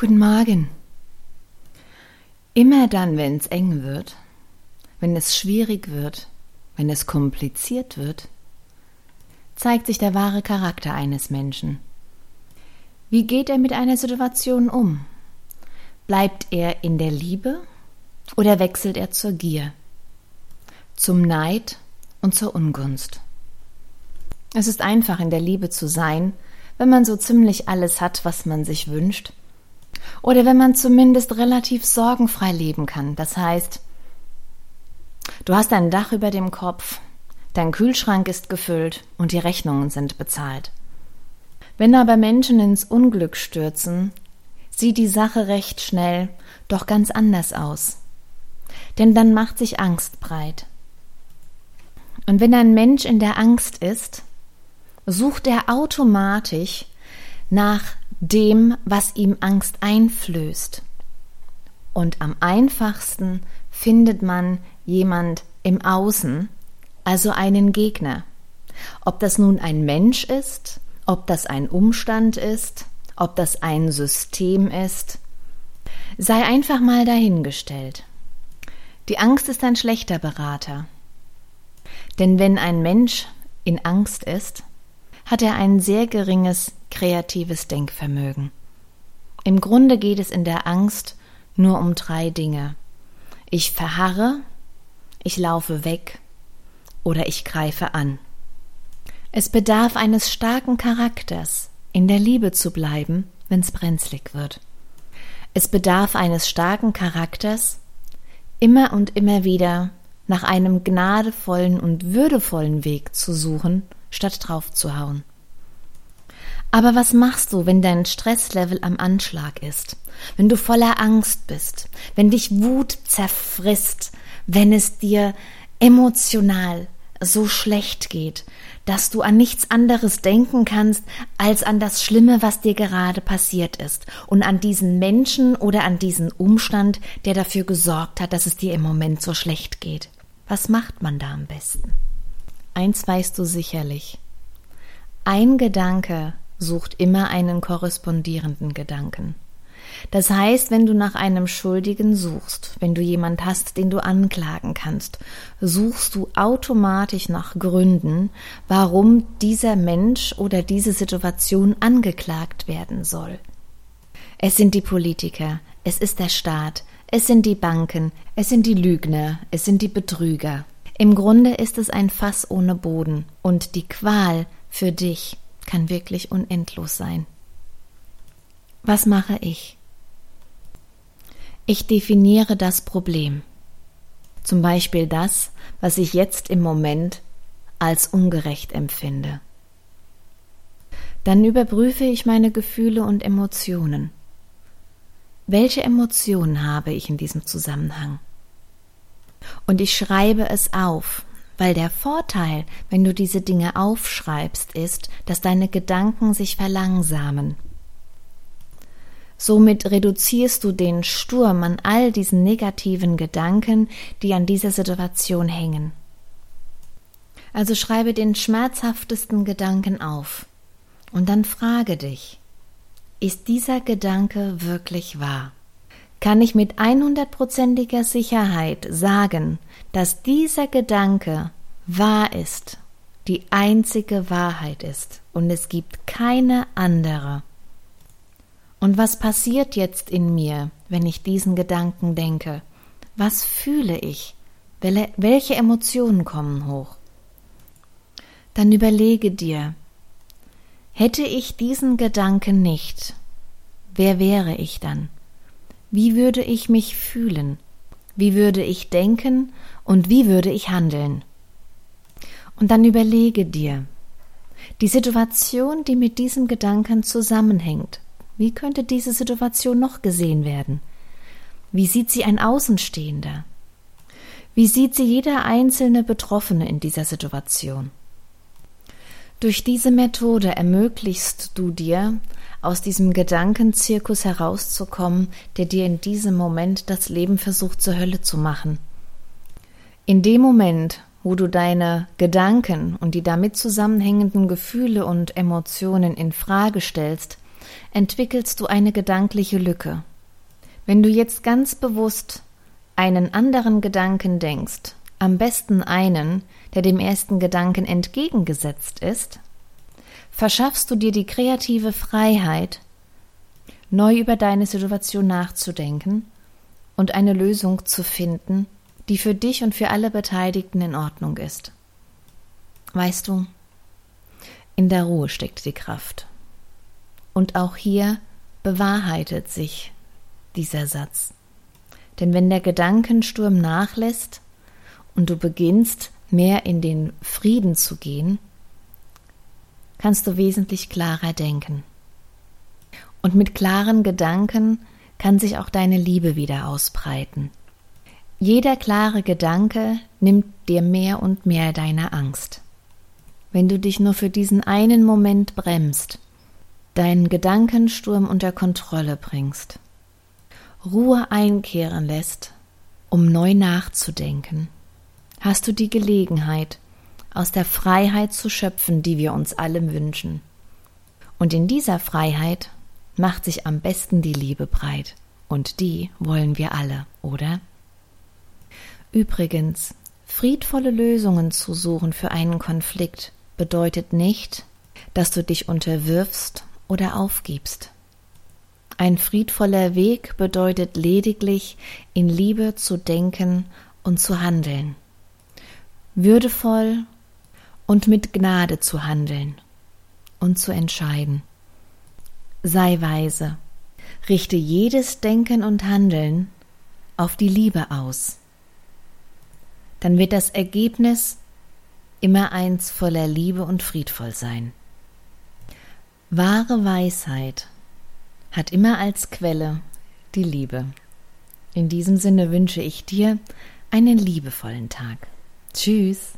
Guten Morgen. Immer dann, wenn es eng wird, wenn es schwierig wird, wenn es kompliziert wird, zeigt sich der wahre Charakter eines Menschen. Wie geht er mit einer Situation um? Bleibt er in der Liebe oder wechselt er zur Gier, zum Neid und zur Ungunst? Es ist einfach in der Liebe zu sein, wenn man so ziemlich alles hat, was man sich wünscht oder wenn man zumindest relativ sorgenfrei leben kann. Das heißt, du hast ein Dach über dem Kopf, dein Kühlschrank ist gefüllt und die Rechnungen sind bezahlt. Wenn aber Menschen ins Unglück stürzen, sieht die Sache recht schnell doch ganz anders aus. Denn dann macht sich Angst breit. Und wenn ein Mensch in der Angst ist, sucht er automatisch nach dem, was ihm Angst einflößt. Und am einfachsten findet man jemand im Außen, also einen Gegner. Ob das nun ein Mensch ist, ob das ein Umstand ist, ob das ein System ist, sei einfach mal dahingestellt. Die Angst ist ein schlechter Berater. Denn wenn ein Mensch in Angst ist, hat er ein sehr geringes kreatives Denkvermögen. Im Grunde geht es in der Angst nur um drei Dinge. Ich verharre, ich laufe weg oder ich greife an. Es bedarf eines starken Charakters, in der Liebe zu bleiben, wenn's brenzlig wird. Es bedarf eines starken Charakters, immer und immer wieder nach einem gnadevollen und würdevollen Weg zu suchen, statt draufzuhauen. Aber was machst du, wenn dein Stresslevel am Anschlag ist? Wenn du voller Angst bist? Wenn dich Wut zerfrisst? Wenn es dir emotional so schlecht geht, dass du an nichts anderes denken kannst als an das Schlimme, was dir gerade passiert ist und an diesen Menschen oder an diesen Umstand, der dafür gesorgt hat, dass es dir im Moment so schlecht geht. Was macht man da am besten? Eins weißt du sicherlich. Ein Gedanke sucht immer einen korrespondierenden Gedanken. Das heißt, wenn du nach einem Schuldigen suchst, wenn du jemand hast, den du anklagen kannst, suchst du automatisch nach Gründen, warum dieser Mensch oder diese Situation angeklagt werden soll. Es sind die Politiker, es ist der Staat, es sind die Banken, es sind die Lügner, es sind die Betrüger. Im Grunde ist es ein Fass ohne Boden und die Qual für dich kann wirklich unendlos sein. Was mache ich? Ich definiere das Problem. Zum Beispiel das, was ich jetzt im Moment als ungerecht empfinde. Dann überprüfe ich meine Gefühle und Emotionen. Welche Emotionen habe ich in diesem Zusammenhang? Und ich schreibe es auf, weil der Vorteil, wenn du diese Dinge aufschreibst, ist, dass deine Gedanken sich verlangsamen. Somit reduzierst du den Sturm an all diesen negativen Gedanken, die an dieser Situation hängen. Also schreibe den schmerzhaftesten Gedanken auf und dann frage dich, ist dieser Gedanke wirklich wahr? kann ich mit einhundertprozentiger Sicherheit sagen, dass dieser Gedanke wahr ist, die einzige Wahrheit ist und es gibt keine andere. Und was passiert jetzt in mir, wenn ich diesen Gedanken denke? Was fühle ich? Welche Emotionen kommen hoch? Dann überlege dir, hätte ich diesen Gedanken nicht, wer wäre ich dann? Wie würde ich mich fühlen? Wie würde ich denken und wie würde ich handeln? Und dann überlege dir, die Situation, die mit diesem Gedanken zusammenhängt, wie könnte diese Situation noch gesehen werden? Wie sieht sie ein Außenstehender? Wie sieht sie jeder einzelne Betroffene in dieser Situation? Durch diese Methode ermöglichst du dir, aus diesem Gedankenzirkus herauszukommen, der dir in diesem Moment das Leben versucht zur Hölle zu machen. In dem Moment, wo du deine Gedanken und die damit zusammenhängenden Gefühle und Emotionen in Frage stellst entwickelst du eine gedankliche Lücke. Wenn du jetzt ganz bewusst einen anderen Gedanken denkst, am besten einen, der dem ersten Gedanken entgegengesetzt ist, verschaffst du dir die kreative Freiheit, neu über deine Situation nachzudenken und eine Lösung zu finden, die für dich und für alle Beteiligten in Ordnung ist. Weißt du, in der Ruhe steckt die Kraft. Und auch hier bewahrheitet sich dieser Satz. Denn wenn der Gedankensturm nachlässt und du beginnst mehr in den Frieden zu gehen, kannst du wesentlich klarer denken. Und mit klaren Gedanken kann sich auch deine Liebe wieder ausbreiten. Jeder klare Gedanke nimmt dir mehr und mehr deine Angst. Wenn du dich nur für diesen einen Moment bremst, deinen Gedankensturm unter Kontrolle bringst, Ruhe einkehren lässt, um neu nachzudenken, hast du die Gelegenheit, aus der Freiheit zu schöpfen, die wir uns alle wünschen. Und in dieser Freiheit macht sich am besten die Liebe breit. Und die wollen wir alle, oder? Übrigens, friedvolle Lösungen zu suchen für einen Konflikt bedeutet nicht, dass du dich unterwirfst oder aufgibst. Ein friedvoller Weg bedeutet lediglich, in Liebe zu denken und zu handeln, würdevoll und mit Gnade zu handeln und zu entscheiden. Sei weise, richte jedes Denken und Handeln auf die Liebe aus. Dann wird das Ergebnis immer eins voller Liebe und friedvoll sein. Wahre Weisheit hat immer als Quelle die Liebe. In diesem Sinne wünsche ich dir einen liebevollen Tag. Tschüss.